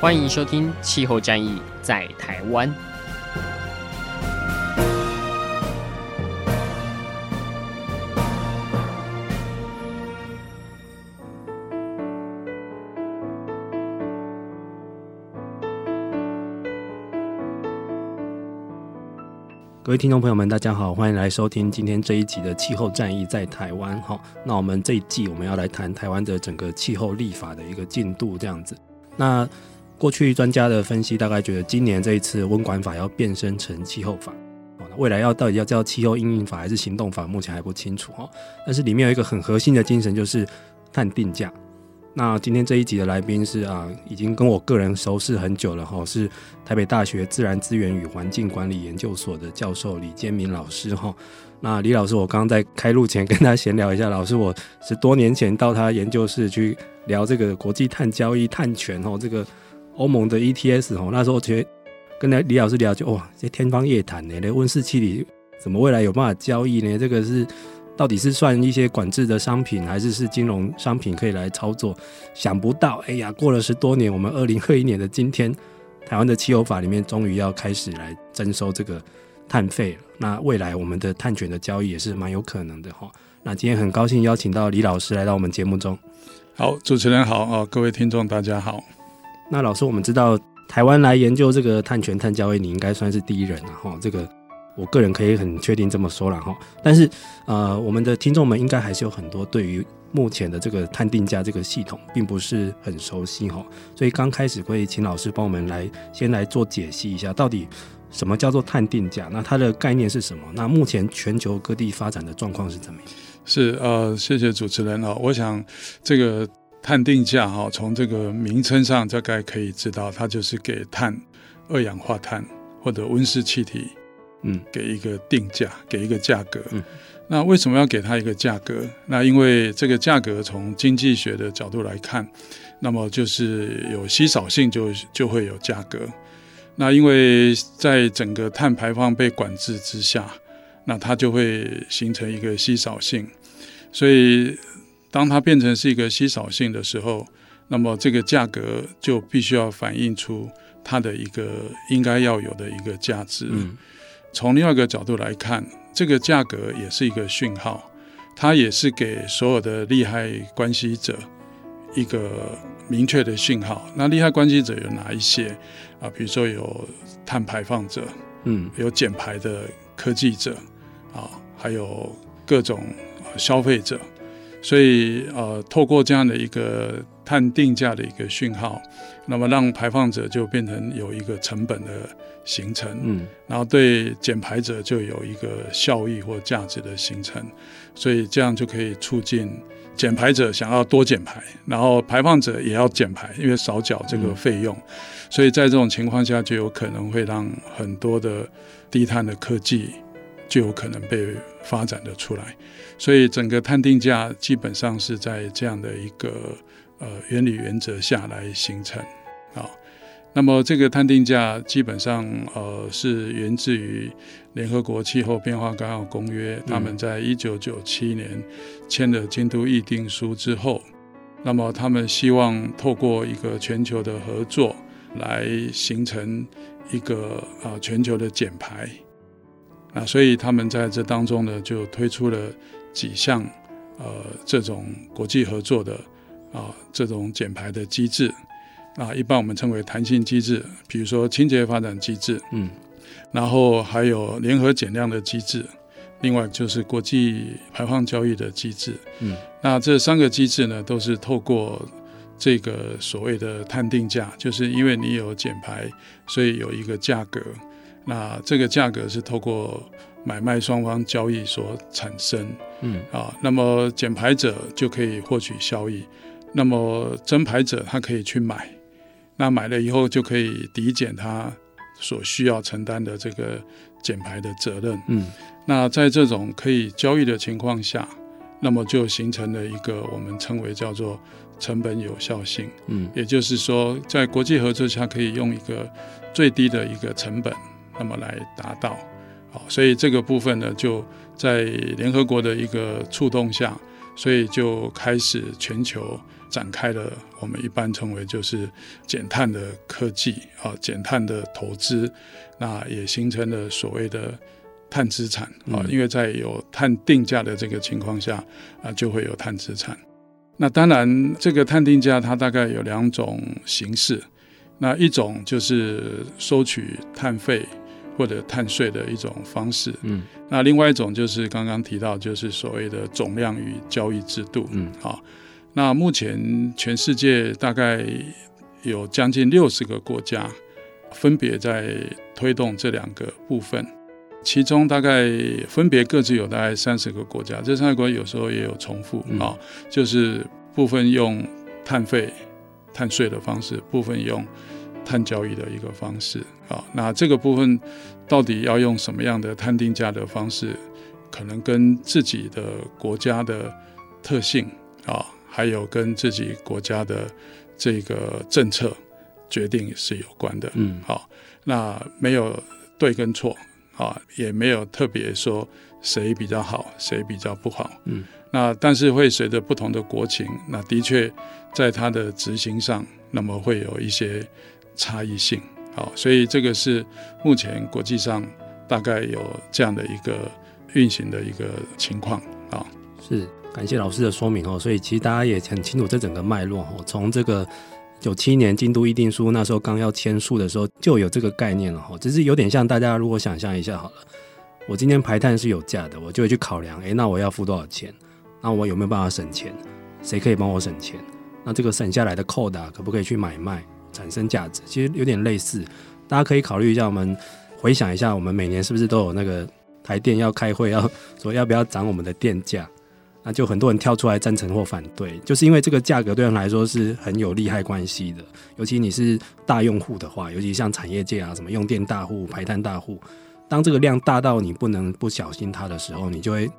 欢迎收听《气候战役在台湾》。各位听众朋友们，大家好，欢迎来收听今天这一集的《气候战役在台湾》。好，那我们这一季我们要来谈台湾的整个气候立法的一个进度，这样子。那过去专家的分析大概觉得，今年这一次温管法要变身成气候法，那未来要到底要叫气候应应法还是行动法，目前还不清楚哈。但是里面有一个很核心的精神，就是碳定价。那今天这一集的来宾是啊，已经跟我个人熟识很久了哈，是台北大学自然资源与环境管理研究所的教授李坚明老师哈。那李老师，我刚刚在开录前跟他闲聊一下，老师，我是多年前到他研究室去聊这个国际碳交易、碳权哦，这个。欧盟的 ETS 哦，那时候觉得跟那李老师聊就哇，这天方夜谭呢。那温室气体怎么未来有办法交易呢？这个是到底是算一些管制的商品，还是是金融商品可以来操作？想不到，哎呀，过了十多年，我们二零二一年的今天，台湾的气候法里面终于要开始来征收这个碳费了。那未来我们的碳权的交易也是蛮有可能的哈。那今天很高兴邀请到李老师来到我们节目中。好，主持人好啊，各位听众大家好。那老师，我们知道台湾来研究这个碳权、碳交易，你应该算是第一人了哈。这个我个人可以很确定这么说了哈。但是呃，我们的听众们应该还是有很多对于目前的这个碳定价这个系统并不是很熟悉哈。所以刚开始会请老师帮我们来先来做解析一下，到底什么叫做碳定价？那它的概念是什么？那目前全球各地发展的状况是怎么样？是呃，谢谢主持人啊。我想这个。碳定价哈，从这个名称上大概可以知道，它就是给碳、二氧化碳或者温室气体，嗯，给一个定价，给一个价格。嗯，那为什么要给它一个价格？那因为这个价格从经济学的角度来看，那么就是有稀少性就就会有价格。那因为在整个碳排放被管制之下，那它就会形成一个稀少性，所以。当它变成是一个稀少性的时候，那么这个价格就必须要反映出它的一个应该要有的一个价值。嗯，从另外一个角度来看，这个价格也是一个讯号，它也是给所有的利害关系者一个明确的讯号。那利害关系者有哪一些啊？比如说有碳排放者，嗯，有减排的科技者，啊，还有各种消费者。所以，呃，透过这样的一个碳定价的一个讯号，那么让排放者就变成有一个成本的形成，嗯，然后对减排者就有一个效益或价值的形成，所以这样就可以促进减排者想要多减排，然后排放者也要减排，因为少缴这个费用，所以在这种情况下就有可能会让很多的低碳的科技就有可能被发展的出来。所以整个碳定价基本上是在这样的一个呃原理原则下来形成啊。那么这个碳定价基本上呃是源自于联合国气候变化纲要公约，他们在一九九七年签了京都议定书之后，那么他们希望透过一个全球的合作来形成一个啊全球的减排啊，所以他们在这当中呢就推出了。几项呃这种国际合作的啊这种减排的机制。啊，一般我们称为弹性机制，比如说清洁发展机制，嗯，然后还有联合减量的机制，另外就是国际排放交易的机制，嗯，那这三个机制呢，都是透过这个所谓的碳定价，就是因为你有减排，所以有一个价格，那这个价格是透过。买卖双方交易所产生，嗯啊，那么减排者就可以获取效益，那么增排者他可以去买，那买了以后就可以抵减他所需要承担的这个减排的责任。嗯，那在这种可以交易的情况下，那么就形成了一个我们称为叫做成本有效性。嗯，也就是说，在国际合作下可以用一个最低的一个成本，那么来达到。好，所以这个部分呢，就在联合国的一个触动下，所以就开始全球。展开了我们一般称为就是减碳的科技啊，减碳的投资，那也形成了所谓的碳资产啊，因为在有碳定价的这个情况下啊，就会有碳资产。那当然，这个碳定价它大概有两种形式，那一种就是收取碳费或者碳税的一种方式，嗯，那另外一种就是刚刚提到就是所谓的总量与交易制度，嗯，好。那目前全世界大概有将近六十个国家，分别在推动这两个部分，其中大概分别各自有大概三十个国家，这三个国家有时候也有重复啊，就是部分用碳费、碳税的方式，部分用碳交易的一个方式啊。那这个部分到底要用什么样的碳定价的方式，可能跟自己的国家的特性啊。还有跟自己国家的这个政策决定是有关的，嗯，好，那没有对跟错啊，也没有特别说谁比较好，谁比较不好，嗯，那但是会随着不同的国情，那的确在它的执行上，那么会有一些差异性，好，所以这个是目前国际上大概有这样的一个运行的一个情况啊，是。感谢老师的说明哦，所以其实大家也很清楚这整个脉络哦。从这个九七年京都议定书那时候刚要签署的时候，就有这个概念了哈。只是有点像大家如果想象一下好了，我今天排碳是有价的，我就会去考量，诶，那我要付多少钱？那我有没有办法省钱？谁可以帮我省钱？那这个省下来的扣打可不可以去买卖产生价值？其实有点类似，大家可以考虑一下。我们回想一下，我们每年是不是都有那个台电要开会，要说要不要涨我们的电价？那就很多人跳出来赞成或反对，就是因为这个价格对人来说是很有利害关系的。尤其你是大用户的话，尤其像产业界啊，什么用电大户、排碳大户，当这个量大到你不能不小心它的时候，你就会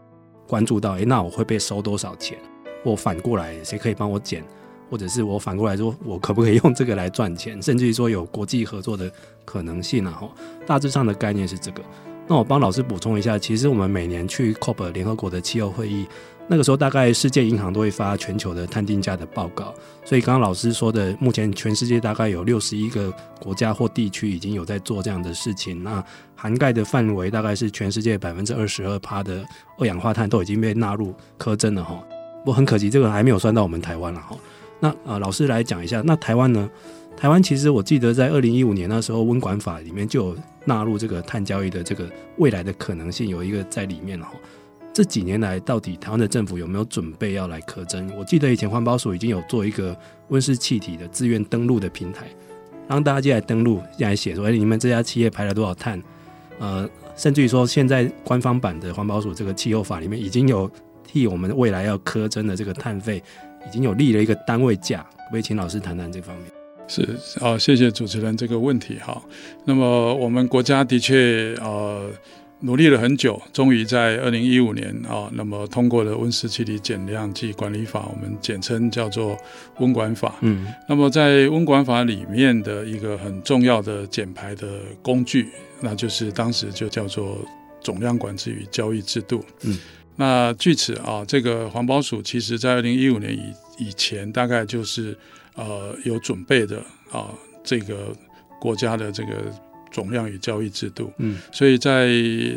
关注到，诶，那我会被收多少钱？或反过来，谁可以帮我减？或者是我反过来说，我可不可以用这个来赚钱？甚至于说有国际合作的可能性啊？吼，大致上的概念是这个。那我帮老师补充一下，其实我们每年去 COP 联合国的气候会议。那个时候，大概世界银行都会发全球的碳定价的报告，所以刚刚老师说的，目前全世界大概有六十一个国家或地区已经有在做这样的事情，那涵盖的范围大概是全世界百分之二十二趴的二氧化碳都已经被纳入苛征了哈。不过很可惜，这个还没有算到我们台湾了哈。那呃，老师来讲一下，那台湾呢？台湾其实我记得在二零一五年那时候温管法里面就有纳入这个碳交易的这个未来的可能性，有一个在里面了哈。这几年来，到底台湾的政府有没有准备要来苛征？我记得以前环保署已经有做一个温室气体的自愿登录的平台，让大家进来登录，进来写说：“哎，你们这家企业排了多少碳？”呃，甚至于说，现在官方版的环保署这个气候法里面已经有替我们未来要苛征的这个碳费，已经有立了一个单位价。可不可以请老师谈谈这方面？是啊，谢谢主持人这个问题哈。那么我们国家的确呃。努力了很久，终于在二零一五年啊，那么通过了《温室气体减量及管理法》，我们简称叫做温管法。嗯，那么在温管法里面的一个很重要的减排的工具，那就是当时就叫做总量管制与交易制度。嗯，那据此啊，这个环保署其实在二零一五年以以前，大概就是呃有准备的啊，这个国家的这个。总量与交易制度，嗯，所以在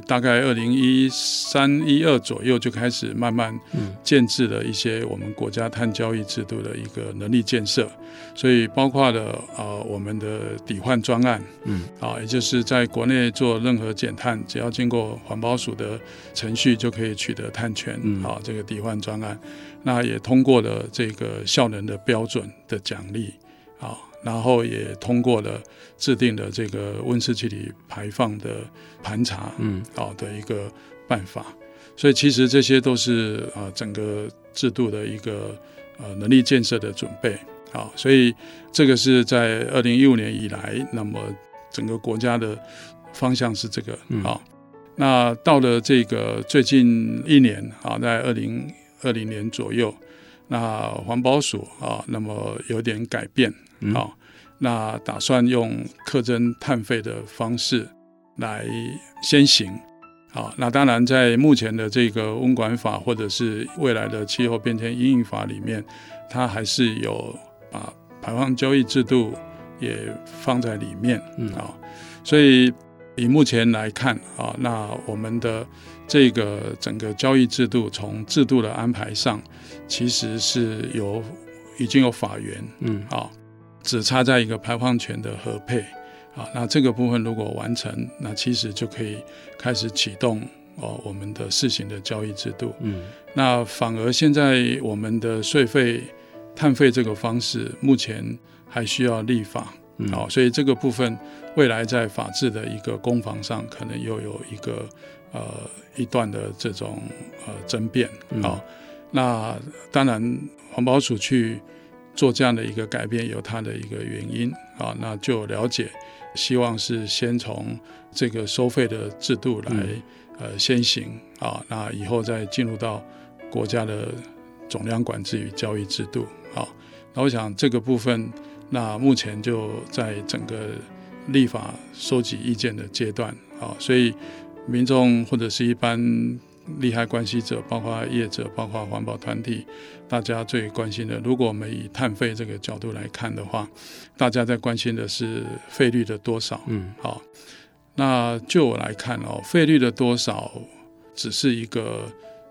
大概二零一三一二左右就开始慢慢建制了一些我们国家碳交易制度的一个能力建设，所以包括了啊、呃、我们的抵换专案，嗯，啊，也就是在国内做任何减碳，只要经过环保署的程序就可以取得碳权，嗯，啊，这个抵换专案，那也通过了这个效能的标准的奖励，啊。然后也通过了制定的这个温室气体排放的盘查，嗯，好的一个办法。所以其实这些都是啊整个制度的一个呃能力建设的准备。啊，所以这个是在二零一五年以来，那么整个国家的方向是这个，好、嗯。那到了这个最近一年啊，在二零二零年左右，那环保署啊，那么有点改变，好、嗯，那打算用课征碳费的方式来先行，好，那当然在目前的这个温管法或者是未来的气候变迁因应法里面，它还是有把排放交易制度也放在里面，嗯，好，所以。以目前来看啊，那我们的这个整个交易制度，从制度的安排上，其实是有已经有法源，嗯，啊，只差在一个排放权的核配，啊，那这个部分如果完成，那其实就可以开始启动哦我们的试行的交易制度，嗯，那反而现在我们的税费、碳费这个方式，目前还需要立法。好、嗯，所以这个部分未来在法制的一个攻防上，可能又有一个呃一段的这种呃争辩。好、嗯，那当然环保署去做这样的一个改变，有它的一个原因。啊，那就了解，希望是先从这个收费的制度来、嗯、呃先行。啊，那以后再进入到国家的总量管制与交易制度。啊，那我想这个部分。那目前就在整个立法收集意见的阶段啊，所以民众或者是一般利害关系者，包括业者，包括环保团体，大家最关心的，如果我们以碳费这个角度来看的话，大家在关心的是费率的多少。嗯，好，那就我来看哦，费率的多少只是一个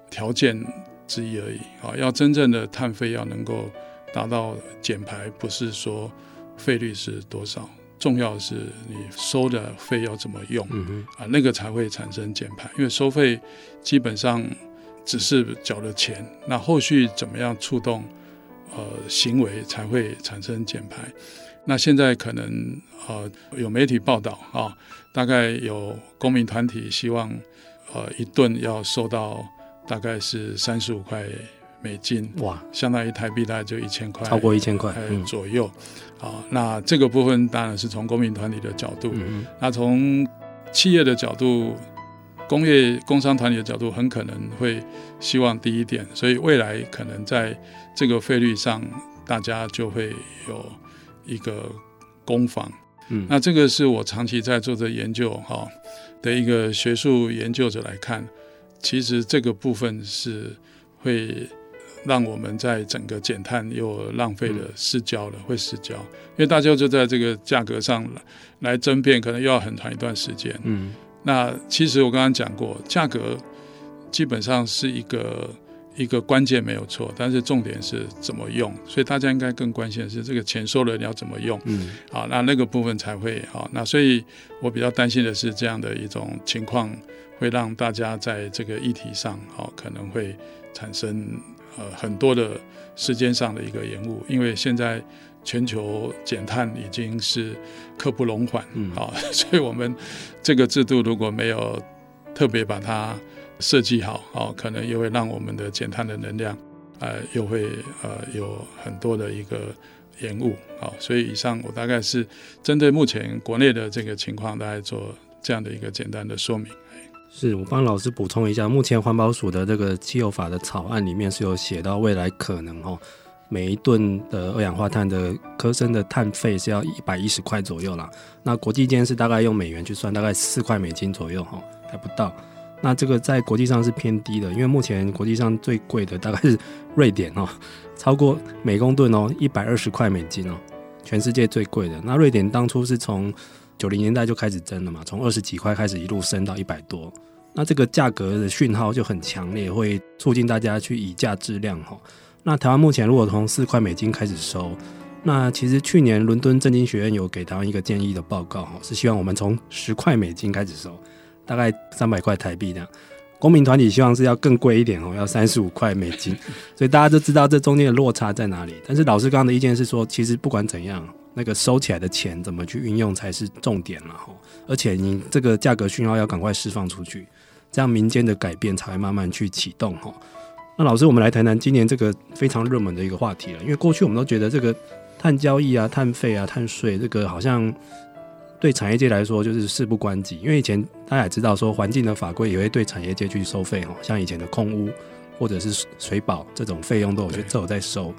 条件之一而已啊，要真正的碳费要能够。达到减排不是说费率是多少，重要的是你收的费要怎么用，嗯、啊，那个才会产生减排。因为收费基本上只是缴了钱，那后续怎么样触动呃行为才会产生减排。那现在可能呃有媒体报道啊，大概有公民团体希望呃一顿要收到大概是三十五块。美金哇，相当于台币大概就一千块，超过一千块左右。好、嗯，那这个部分当然是从公民团体的角度，嗯、那从企业的角度、工业工商团体的角度，很可能会希望低一点。所以未来可能在这个费率上，大家就会有一个攻防。嗯，那这个是我长期在做的研究哈的一个学术研究者来看，其实这个部分是会。让我们在整个减碳又浪费了失焦了，嗯，会失焦，因为大家就在这个价格上来争辩，可能又要很长一段时间。嗯，那其实我刚刚讲过，价格基本上是一个一个关键没有错，但是重点是怎么用，所以大家应该更关心的是这个钱收了你要怎么用。嗯，好，那那个部分才会好。那所以我比较担心的是这样的一种情况，会让大家在这个议题上，好，可能会产生。呃，很多的时间上的一个延误，因为现在全球减碳已经是刻不容缓，嗯，啊，所以我们这个制度如果没有特别把它设计好，啊，可能又会让我们的减碳的能量，呃，又会呃有很多的一个延误，啊，所以以上我大概是针对目前国内的这个情况，大概做这样的一个简单的说明。是我帮老师补充一下，目前环保署的这个汽油法的草案里面是有写到，未来可能哦，每一吨的二氧化碳的科升的碳费是要一百一十块左右啦。那国际间是大概用美元去算，大概四块美金左右哈，还不到。那这个在国际上是偏低的，因为目前国际上最贵的大概是瑞典哦，超过每公吨哦一百二十块美金哦，全世界最贵的。那瑞典当初是从九零年代就开始增了嘛，从二十几块开始一路升到一百多，那这个价格的讯号就很强烈，会促进大家去以价质量哈。那台湾目前如果从四块美金开始收，那其实去年伦敦政经学院有给台湾一个建议的报告哈，是希望我们从十块美金开始收，大概三百块台币这样。公民团体希望是要更贵一点哦，要三十五块美金，所以大家都知道这中间的落差在哪里。但是老师刚刚的意见是说，其实不管怎样。那个收起来的钱怎么去运用才是重点了哈，而且你这个价格讯号要赶快释放出去，这样民间的改变才会慢慢去启动哈。那老师，我们来谈谈今年这个非常热门的一个话题了，因为过去我们都觉得这个碳交易啊、碳费啊、碳税，这个好像对产业界来说就是事不关己。因为以前大家也知道说，环境的法规也会对产业界去收费哈，像以前的空污或者是水保这种费用都有都有在收。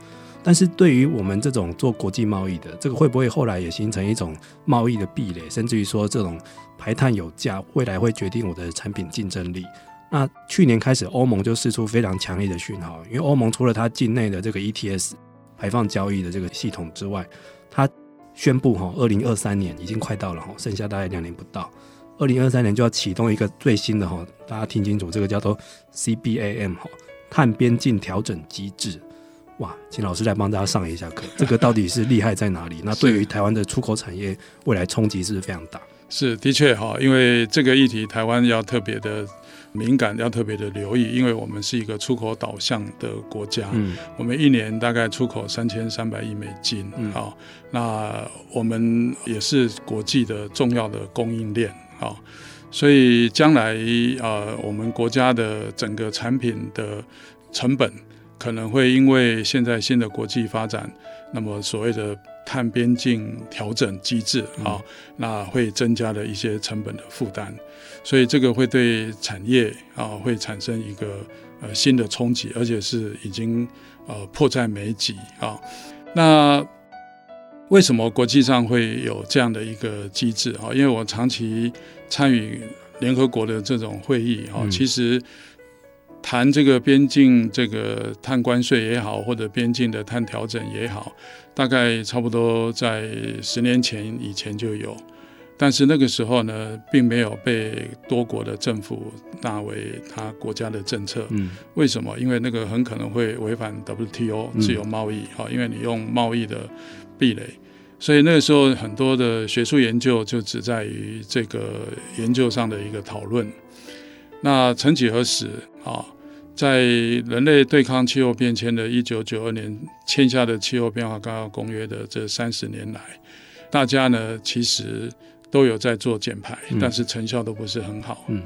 但是对于我们这种做国际贸易的，这个会不会后来也形成一种贸易的壁垒，甚至于说这种排碳有价，未来会决定我的产品竞争力？那去年开始，欧盟就释出非常强烈的讯号，因为欧盟除了它境内的这个 ETS 排放交易的这个系统之外，它宣布哈，二零二三年已经快到了哈，剩下大概两年不到，二零二三年就要启动一个最新的哈，大家听清楚，这个叫做 CBAM 哈，碳边境调整机制。哇，请老师来帮大家上一下课，这个到底是厉害在哪里？那对于台湾的出口产业未来冲击是非常大？是的确哈，因为这个议题台湾要特别的。敏感要特别的留意，因为我们是一个出口导向的国家，嗯，我们一年大概出口三千三百亿美金，嗯，好，那我们也是国际的重要的供应链，好，所以将来呃，我们国家的整个产品的成本可能会因为现在新的国际发展，那么所谓的。碳边境调整机制啊，那会增加了一些成本的负担，所以这个会对产业啊会产生一个呃新的冲击，而且是已经呃迫在眉睫啊。那为什么国际上会有这样的一个机制啊？因为我长期参与联合国的这种会议啊，其实。谈这个边境这个碳关税也好，或者边境的碳调整也好，大概差不多在十年前以前就有，但是那个时候呢，并没有被多国的政府纳为他国家的政策。嗯，为什么？因为那个很可能会违反 WTO 自由贸易，哈，因为你用贸易的壁垒，所以那个时候很多的学术研究就只在于这个研究上的一个讨论。那曾几何时啊，在人类对抗气候变迁的一九九二年签下的气候变化纲要公约的这三十年来，大家呢其实都有在做减排，但是成效都不是很好。嗯，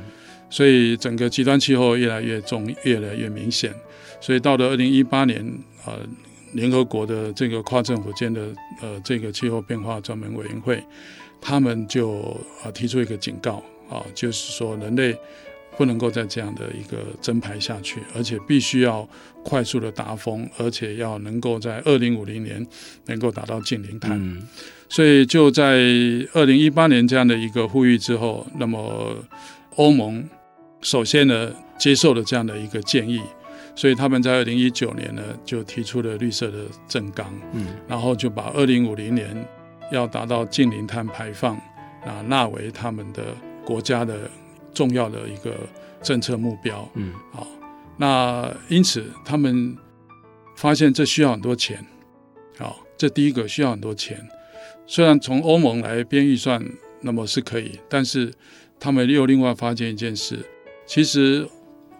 所以整个极端气候越来越重，越来越明显。所以到了二零一八年，呃，联合国的这个跨政府间的呃这个气候变化专门委员会，他们就呃提出一个警告啊，就是说人类。不能够再这样的一个增排下去，而且必须要快速的达峰，而且要能够在二零五零年能够达到净零碳。嗯。所以就在二零一八年这样的一个呼吁之后，那么欧盟首先呢接受了这样的一个建议，所以他们在二零一九年呢就提出了绿色的政纲，嗯，然后就把二零五零年要达到净零碳排放啊纳为他们的国家的。重要的一个政策目标，嗯，好，那因此他们发现这需要很多钱，好，这第一个需要很多钱。虽然从欧盟来编预算，那么是可以，但是他们又另外发现一件事，其实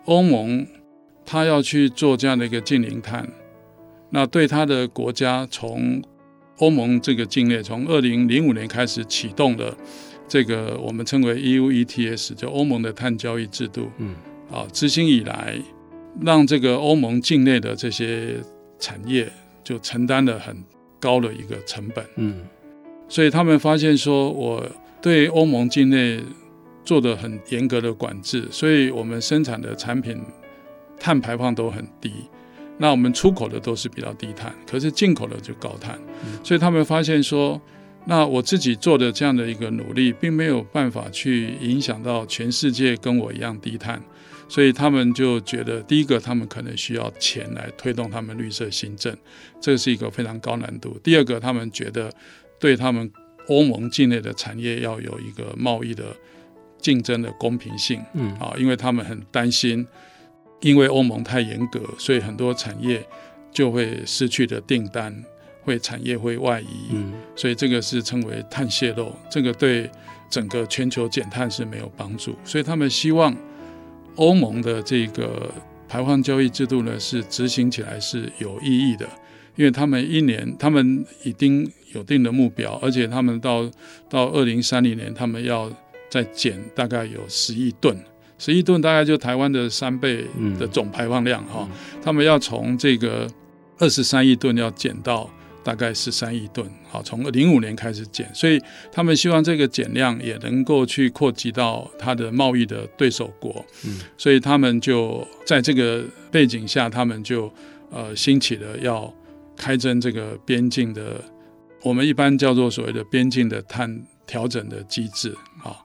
欧盟他要去做这样的一个净零碳，那对他的国家从欧盟这个境内，从二零零五年开始启动的。这个我们称为 EU ETS，就欧盟的碳交易制度。嗯，啊，执行以来，让这个欧盟境内的这些产业就承担了很高的一个成本。嗯，所以他们发现说，我对欧盟境内做的很严格的管制，所以我们生产的产品碳排放都很低。那我们出口的都是比较低碳，可是进口的就高碳。所以他们发现说。那我自己做的这样的一个努力，并没有办法去影响到全世界跟我一样低碳，所以他们就觉得，第一个，他们可能需要钱来推动他们绿色新政，这是一个非常高难度。第二个，他们觉得对他们欧盟境内的产业要有一个贸易的竞争的公平性，嗯，啊，因为他们很担心，因为欧盟太严格，所以很多产业就会失去的订单。会产业会外移，嗯，所以这个是称为碳泄漏，这个对整个全球减碳是没有帮助。所以他们希望欧盟的这个排放交易制度呢是执行起来是有意义的，因为他们一年他们已经有定的目标，而且他们到到二零三零年他们要再减大概有十亿吨，十亿吨大概就台湾的三倍的总排放量哈，嗯，他们要从这个二十三亿吨要减到。大概十三亿吨，好，从零五年开始减，所以他们希望这个减量也能够去扩及到它的贸易的对手国，嗯，所以他们就在这个背景下，他们就呃兴起了要开征这个边境的，我们一般叫做所谓的边境的碳调整的机制啊，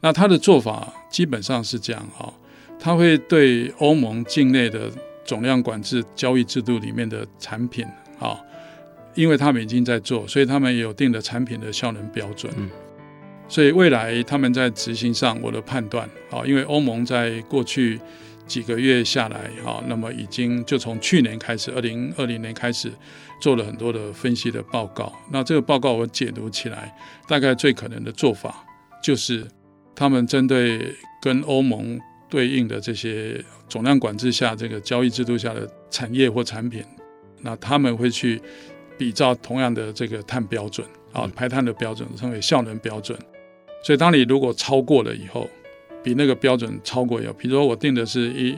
那他的做法基本上是这样啊，他会对欧盟境内的总量管制交易制度里面的产品啊。因为他们已经在做，所以他们也有定的产品的效能标准。嗯，所以未来他们在执行上，我的判断啊，因为欧盟在过去几个月下来啊，那么已经就从去年开始，二零二零年开始做了很多的分析的报告。那这个报告我解读起来，大概最可能的做法就是，他们针对跟欧盟对应的这些总量管制下这个交易制度下的产业或产品，那他们会去。比照同样的这个碳标准啊，排碳的标准称为效能标准。所以，当你如果超过了以后，比那个标准超过以后，比如说我定的是一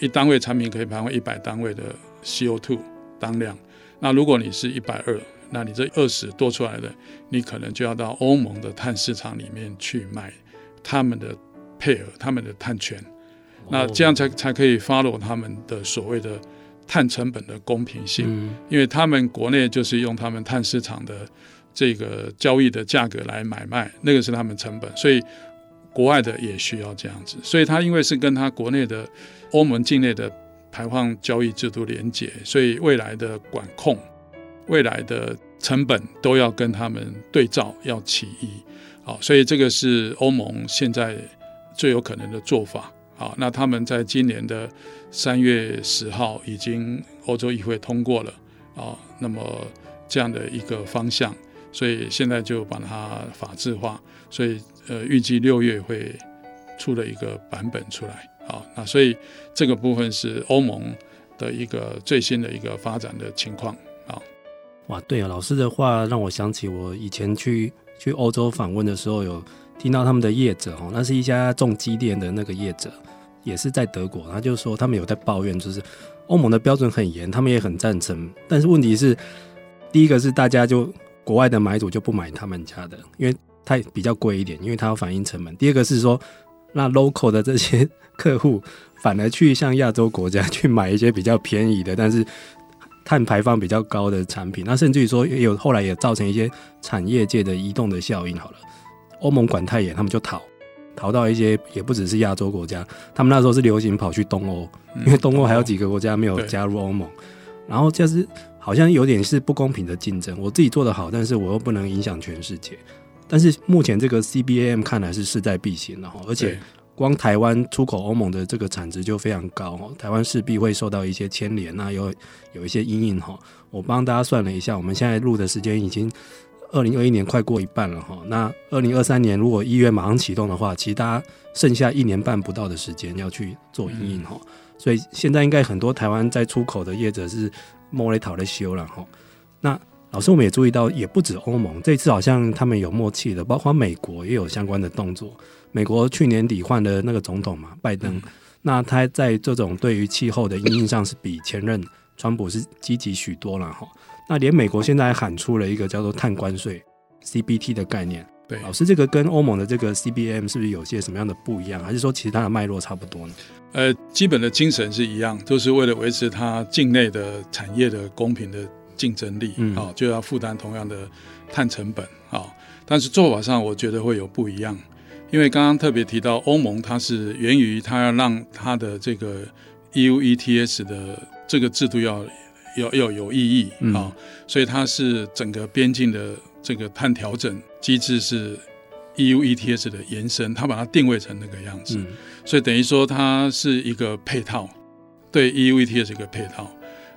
一单位产品可以排放一百单位的 CO2 当量，那如果你是一百二，那你这二十多出来的，你可能就要到欧盟的碳市场里面去买他们的配额、他们的碳权，那这样才才可以 follow 他们的所谓的。碳成本的公平性，因为他们国内就是用他们碳市场的这个交易的价格来买卖，那个是他们成本，所以国外的也需要这样子。所以他因为是跟他国内的欧盟境内的排放交易制度连接，所以未来的管控、未来的成本都要跟他们对照，要齐一。好，所以这个是欧盟现在最有可能的做法。好，那他们在今年的三月十号已经欧洲议会通过了啊，那么这样的一个方向，所以现在就把它法制化，所以呃预计六月会出了一个版本出来啊，那所以这个部分是欧盟的一个最新的一个发展的情况啊。哇，对啊，老师的话让我想起我以前去去欧洲访问的时候有。听到他们的业者哦，那是一家重机电的那个业者，也是在德国。他就说他们有在抱怨，就是欧盟的标准很严，他们也很赞成。但是问题是，第一个是大家就国外的买主就不买他们家的，因为它比较贵一点，因为它要反映成本。第二个是说，那 local 的这些客户反而去向亚洲国家去买一些比较便宜的，但是碳排放比较高的产品。那甚至于说，也有后来也造成一些产业界的移动的效应。好了。欧盟管太严，他们就逃，逃到一些也不只是亚洲国家，他们那时候是流行跑去东欧，因为东欧还有几个国家没有加入欧盟，然后就是好像有点是不公平的竞争。我自己做得好，但是我又不能影响全世界。但是目前这个 CBAM 看来是势在必行的哈，而且光台湾出口欧盟的这个产值就非常高，台湾势必会受到一些牵连，那有有一些阴影哈。我帮大家算了一下，我们现在录的时间已经。二零二一年快过一半了哈，那二零二三年如果一月马上启动的话，其实大家剩下一年半不到的时间要去做因应哈，所以现在应该很多台湾在出口的业者是摸来讨来修了哈。那老师我们也注意到，也不止欧盟，这次好像他们有默契的，包括美国也有相关的动作。美国去年底换的那个总统嘛，拜登，那他在这种对于气候的应应上是比前任川普是积极许多了哈。那连美国现在还喊出了一个叫做碳关税 CBT 的概念。对，老师，这个跟欧盟的这个 CBAM 是不是有些什么样的不一样？还是说其实它的脉络差不多呢？呃，基本的精神是一样，都是为了维持它境内的产业的公平的竞争力，嗯，好，就要负担同样的碳成本，好，但是做法上我觉得会有不一样，因为刚刚特别提到欧盟，它是源于它要让它的这个 EU ETS 的这个制度要。有有有意义啊、嗯，所以它是整个边境的这个碳调整机制是 EU ETS 的延伸，它把它定位成那个样子，嗯、所以等于说它是一个配套，对 EU ETS 一个配套。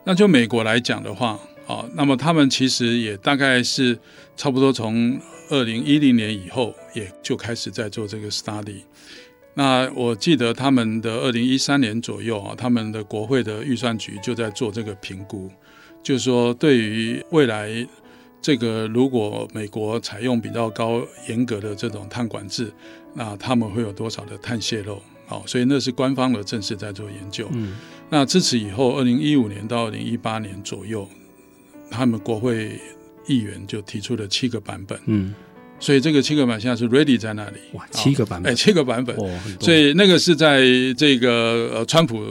那就美国来讲的话，啊，那么他们其实也大概是差不多从二零一零年以后，也就开始在做这个 study。那我记得他们的二零一三年左右啊，他们的国会的预算局就在做这个评估，就是说对于未来这个如果美国采用比较高严格的这种碳管制，那他们会有多少的碳泄漏？好，所以那是官方的正式在做研究。嗯，那自此以后，二零一五年到二零一八年左右，他们国会议员就提出了七个版本，嗯，所以这个七个版本现在是 ready 在那里。哇，七个版本，哎，七个版本，哦，所以那个是在这个呃川普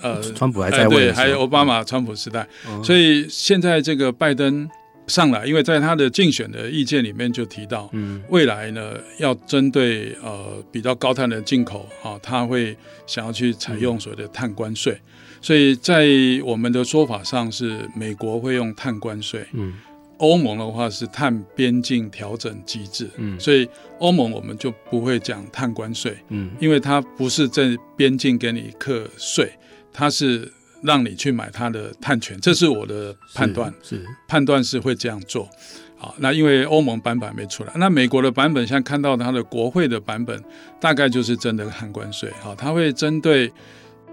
呃川普还在位，对，还有奥巴马川普时代，嗯，所以现在这个拜登。上来，因为在他的竞选的意见里面就提到，嗯，未来呢要针对呃比较高碳的进口啊，他会想要去采用所谓的碳关税，所以在我们的说法上是美国会用碳关税，嗯，欧盟的话是碳边境调整机制，嗯，所以欧盟我们就不会讲碳关税，嗯，因为它不是在边境给你课税，它是。让你去买它的碳权，这是我的判断。是，是判断是会这样做。好，那因为欧盟版本还没出来，那美国的版本现在看到它的国会的版本，大概就是真的碳关税。好，它会针对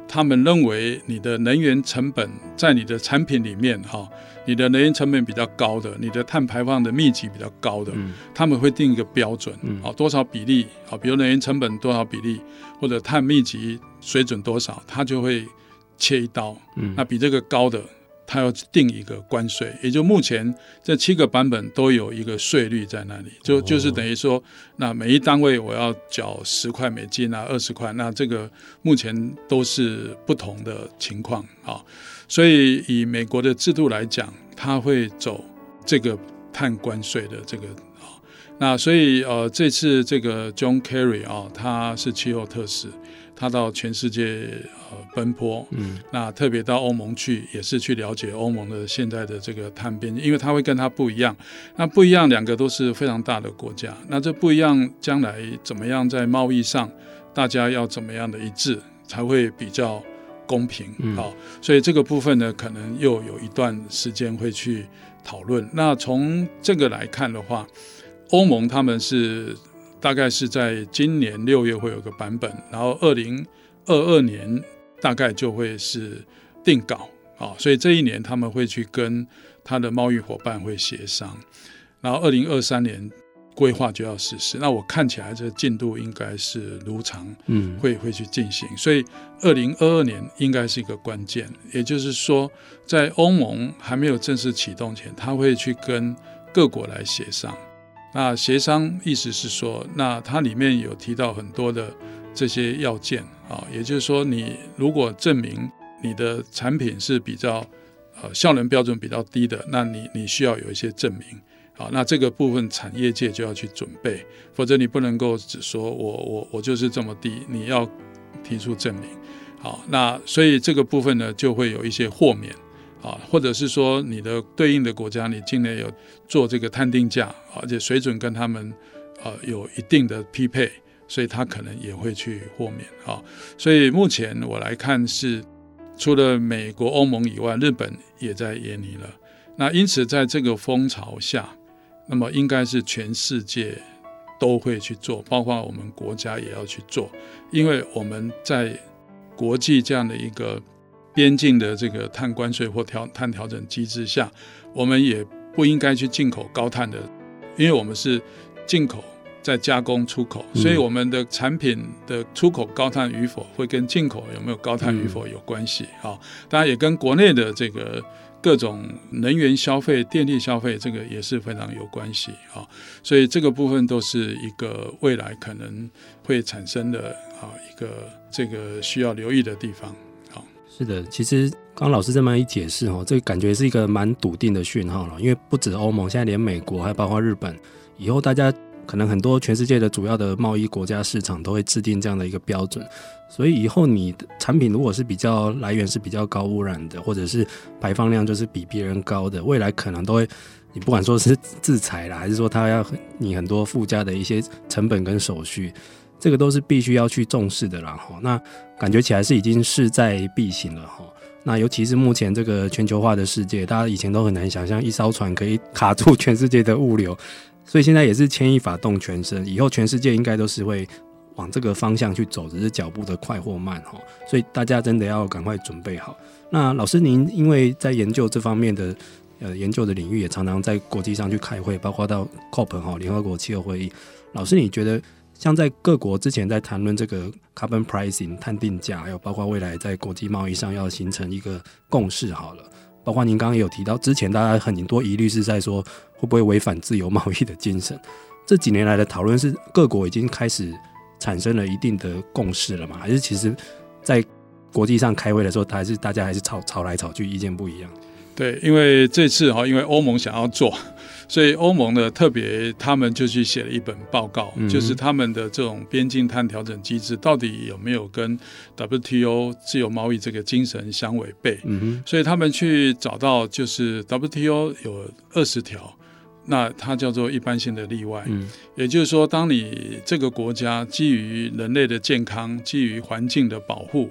他们认为你的能源成本在你的产品里面，哈，你的能源成本比较高的，你的碳排放的密集比较高的，嗯、他们会定一个标准，好，多少比例，好，比如能源成本多少比例，或者碳密集水准多少，他就会。切一刀，嗯，那比这个高的，他要定一个关税，也就目前这七个版本都有一个税率在那里，就就是等于说，那每一单位我要缴十块美金啊，二十块，那这个目前都是不同的情况啊，所以以美国的制度来讲，它会走这个碳关税的这个啊，那所以呃，这次这个 John Kerry 啊，他是气候特使。他到全世界呃奔波，嗯，那特别到欧盟去，也是去了解欧盟的现在的这个碳边，因为他会跟他不一样，那不一样，两个都是非常大的国家，那这不一样，将来怎么样在贸易上，大家要怎么样的一致，才会比较公平，好，嗯，所以这个部分呢，可能又有一段时间会去讨论。那从这个来看的话，欧盟他们是。大概是在今年六月会有个版本，然后二零二二年大概就会是定稿啊，所以这一年他们会去跟他的贸易伙伴会协商，然后二零二三年规划就要实施。那我看起来这进度应该是如常，嗯，会会去进行，所以二零二二年应该是一个关键，也就是说，在欧盟还没有正式启动前，他会去跟各国来协商。那协商意思是说，那它里面有提到很多的这些要件啊，也就是说，你如果证明你的产品是比较呃效能标准比较低的，那你你需要有一些证明啊。那这个部分产业界就要去准备，否则你不能够只说我我我就是这么低，你要提出证明。好，那所以这个部分呢，就会有一些豁免。啊，或者是说你的对应的国家，你境内有做这个碳定价，而且水准跟他们呃有一定的匹配，所以他可能也会去豁免啊。所以目前我来看是，除了美国、欧盟以外，日本也在研拟了。那因此在这个风潮下，那么应该是全世界都会去做，包括我们国家也要去做，因为我们在国际这样的一个。边境的这个碳关税或调碳调整机制下，我们也不应该去进口高碳的，因为我们是进口再加工出口，所以我们的产品的出口高碳与否，会跟进口有没有高碳与否有关系。啊，当然也跟国内的这个各种能源消费、电力消费，这个也是非常有关系。啊，所以这个部分都是一个未来可能会产生的啊一个这个需要留意的地方。好是的，其实刚老师这么一解释哈，这个感觉是一个蛮笃定的讯号了。因为不止欧盟，现在连美国还包括日本，以后大家可能很多全世界的主要的贸易国家市场都会制定这样的一个标准。所以以后你的产品如果是比较来源是比较高污染的，或者是排放量就是比别人高的，未来可能都会你不管说是制裁啦，还是说他要你很多附加的一些成本跟手续。这个都是必须要去重视的啦，哈。那感觉起来是已经势在必行了，哈。那尤其是目前这个全球化的世界，大家以前都很难想象一艘船可以卡住全世界的物流，所以现在也是牵一发动全身。以后全世界应该都是会往这个方向去走，只是脚步的快或慢，哈。所以大家真的要赶快准备好。那老师您因为在研究这方面的呃研究的领域，也常常在国际上去开会，包括到 COP 哈联合国气候会议。老师你觉得？像在各国之前在谈论这个 carbon pricing 碳定价，还有包括未来在国际贸易上要形成一个共识好了。包括您刚刚也有提到，之前大家很多疑虑是在说会不会违反自由贸易的精神。这几年来的讨论是各国已经开始产生了一定的共识了嘛？还是其实，在国际上开会的时候，还是大家还是吵吵来吵去，意见不一样？对，因为这次哈，因为欧盟想要做，所以欧盟呢特别他们就去写了一本报告，嗯、就是他们的这种边境碳调整机制到底有没有跟 WTO 自由贸易这个精神相违背？嗯哼，所以他们去找到就是 WTO 有二十条，那它叫做一般性的例外，嗯，也就是说，当你这个国家基于人类的健康、基于环境的保护，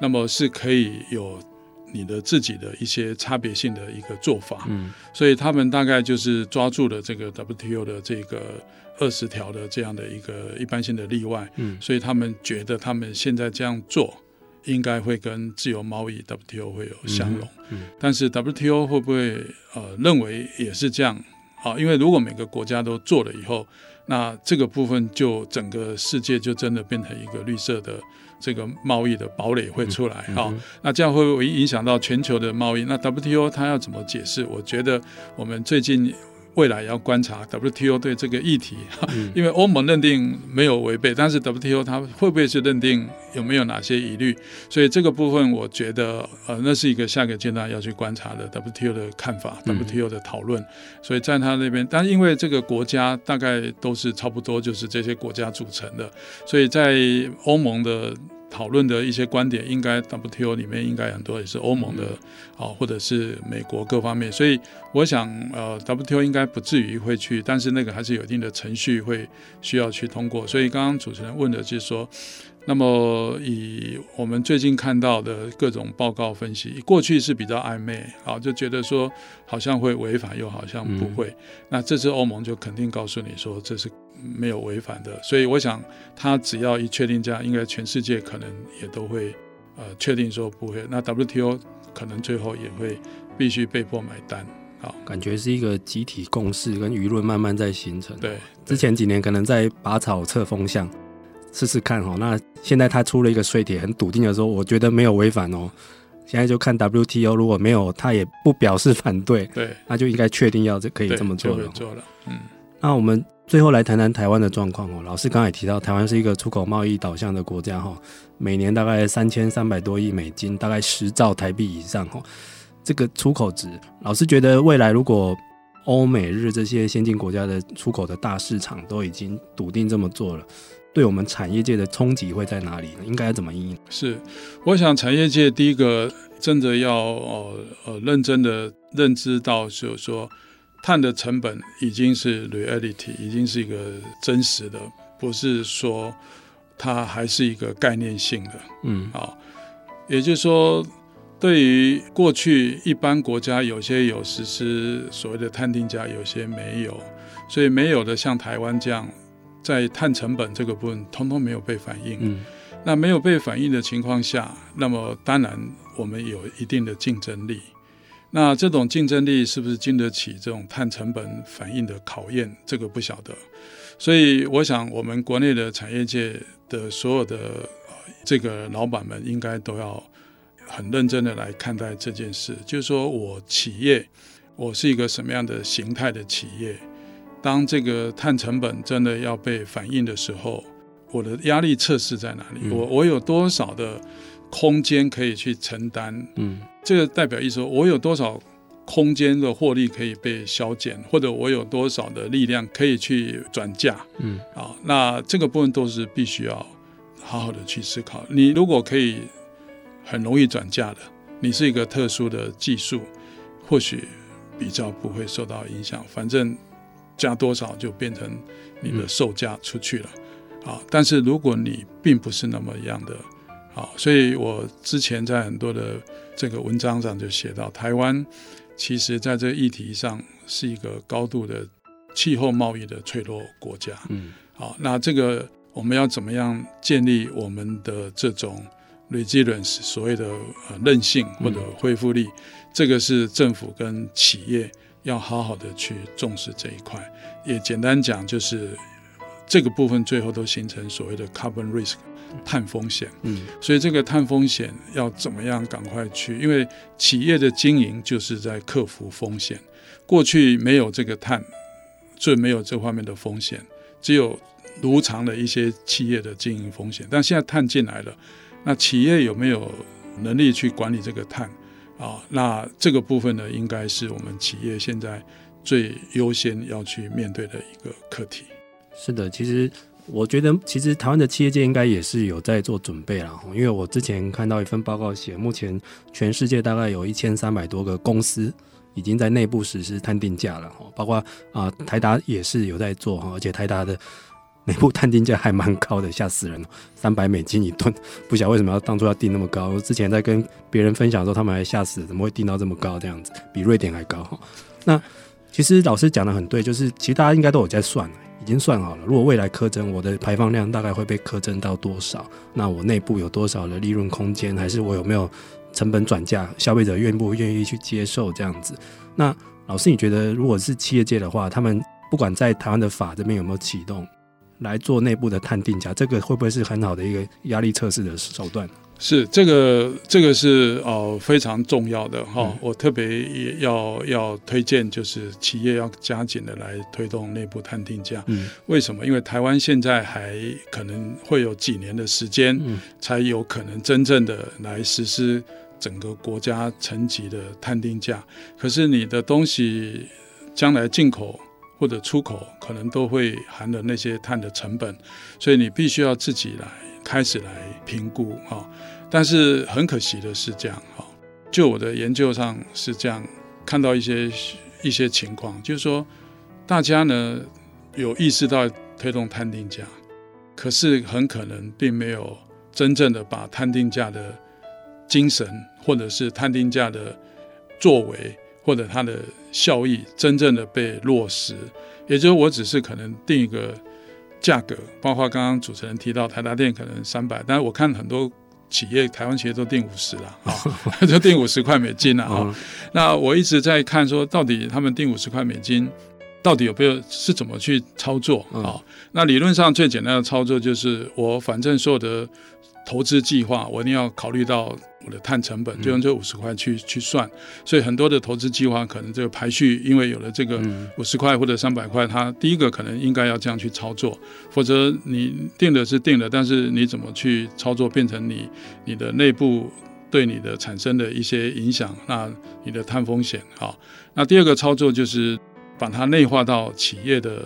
那么是可以有。你的自己的一些差别性的一个做法，嗯，所以他们大概就是抓住了这个 WTO 的这个二十条的这样的一个一般性的例外，嗯，所以他们觉得他们现在这样做应该会跟自由贸易 WTO 会有相容，嗯，嗯，但是 WTO 会不会呃认为也是这样？好，因为如果每个国家都做了以后，那这个部分就整个世界就真的变成一个绿色的。这个贸易的堡垒会出来，好，那这样会不会影响到全球的贸易？那 WTO 它要怎么解释？我觉得我们最近。未来要观察 WTO 对这个议题，因为欧盟认定没有违背，但是 WTO 它会不会是认定有没有哪些疑虑？所以这个部分我觉得，呃，那是一个下个阶段要去观察的 WTO 的看法，WTO 的讨论。所以在他那边，但因为这个国家大概都是差不多，就是这些国家组成的，所以在欧盟的。讨论的一些观点，应该 WTO 里面应该很多也是欧盟的啊，或者是美国各方面，所以我想呃，WTO 应该不至于会去，但是那个还是有一定的程序会需要去通过。所以刚刚主持人问的就是说。那么，以我们最近看到的各种报告分析，过去是比较暧昧，啊，就觉得说好像会违反，又好像不会。嗯、那这次欧盟就肯定告诉你说这是没有违反的，所以我想他只要一确定这样，应该全世界可能也都会呃确定说不会。那 WTO 可能最后也会必须被迫买单。好，感觉是一个集体共识跟舆论慢慢在形成。对，之前几年可能在拔草测风向。试试看哈，那现在他出了一个税帖，很笃定的说，我觉得没有违反哦。现在就看 WTO 如果没有，他也不表示反对，对，那就应该确定要这可以这么做了。做了，嗯。那我们最后来谈谈台湾的状况哦。老师刚才也提到，台湾是一个出口贸易导向的国家哈，每年大概三千三百多亿美金，大概十兆台币以上哈。这个出口值，老师觉得未来如果欧美日这些先进国家的出口的大市场都已经笃定这么做了。对我们产业界的冲击会在哪里呢？应该怎么应对？是，我想产业界第一个真的要呃呃认真的认知到，就是说碳的成本已经是 reality，已经是一个真实的，不是说它还是一个概念性的。嗯，好，也就是说，对于过去一般国家有些有实施所谓的碳定价，有些没有，所以没有的像台湾这样。在碳成本这个部分，通通没有被反映。嗯，那没有被反映的情况下，那么当然我们有一定的竞争力。那这种竞争力是不是经得起这种碳成本反应的考验？这个不晓得。所以，我想我们国内的产业界的所有的这个老板们，应该都要很认真的来看待这件事。就是说我企业，我是一个什么样的形态的企业？当这个碳成本真的要被反映的时候，我的压力测试在哪里？嗯、我我有多少的空间可以去承担？嗯，这个代表意思说，我有多少空间的获利可以被削减，或者我有多少的力量可以去转嫁？嗯，啊，那这个部分都是必须要好好的去思考。你如果可以很容易转嫁的，你是一个特殊的技术，或许比较不会受到影响。反正。加多少就变成你的售价出去了，啊！但是如果你并不是那么样的，啊，所以我之前在很多的这个文章上就写到，台湾其实在这议题上是一个高度的气候贸易的脆弱国家，嗯，好，那这个我们要怎么样建立我们的这种 resilience 所谓的呃韧性或者恢复力？这个是政府跟企业。要好好的去重视这一块，也简单讲就是，这个部分最后都形成所谓的 carbon risk 碳风险。嗯，所以这个碳风险要怎么样赶快去？因为企业的经营就是在克服风险。过去没有这个碳，所以没有这方面的风险，只有如常的一些企业的经营风险。但现在碳进来了，那企业有没有能力去管理这个碳啊？那这个部分呢，应该是我们企业现在最优先要去面对的一个课题。是的，其实我觉得，其实台湾的企业界应该也是有在做准备了。因为我之前看到一份报告写，目前全世界大概有一千三百多个公司已经在内部实施碳定价了。包括啊，台达也是有在做哈，而且台达的 内部碳定价还蛮高的，吓死人，三百美金一吨。不晓得为什么要当初要定那么高？之前在跟别人分享的时候，他们还吓死，怎么会定到这么高？这样子比瑞典还高哈。那其实老师讲的很对，就是其实大家应该都有在算。已经算好了，如果未来苛征我的排放量大概会被苛征到多少？那我内部有多少的利润空间？还是我有没有成本转嫁？消费者愿不愿意去接受这样子？那老师，你觉得如果是企业界的话，他们不管在台湾的法这边有没有启动来做内部的探定价，这个会不会是很好的一个压力测试的手段？是这个，这个是呃非常重要的哈、哦。我特别也要要推荐，就是企业要加紧的来推动内部探定价。嗯，为什么？因为台湾现在还可能会有几年的时间，才有可能真正的来实施整个国家层级的探定价。可是你的东西将来进口或者出口，可能都会含了那些碳的成本，所以你必须要自己来。开始来评估哈，但是很可惜的是这样哈，就我的研究上是这样看到一些一些情况，就是说大家呢有意识到推动碳定价，可是很可能并没有真正的把碳定价的精神或者是碳定价的作为或者它的效益真正的被落实，也就是我只是可能定一个。价格包括刚刚主持人提到台达电可能三百，但是我看很多企业，台湾企业都定五十了啊，就定五十块美金了啊。那我一直在看说，到底他们定五十块美金，到底有没有是怎么去操作啊？那理论上最简单的操作就是，我反正所有的投资计划，我一定要考虑到。我的碳成本就用这五十块去去算，所以很多的投资计划可能这个排序，因为有了这个五十块或者三百块，它第一个可能应该要这样去操作，否则你定的是定的，但是你怎么去操作，变成你你的内部对你的产生的一些影响，那你的碳风险啊。那第二个操作就是把它内化到企业的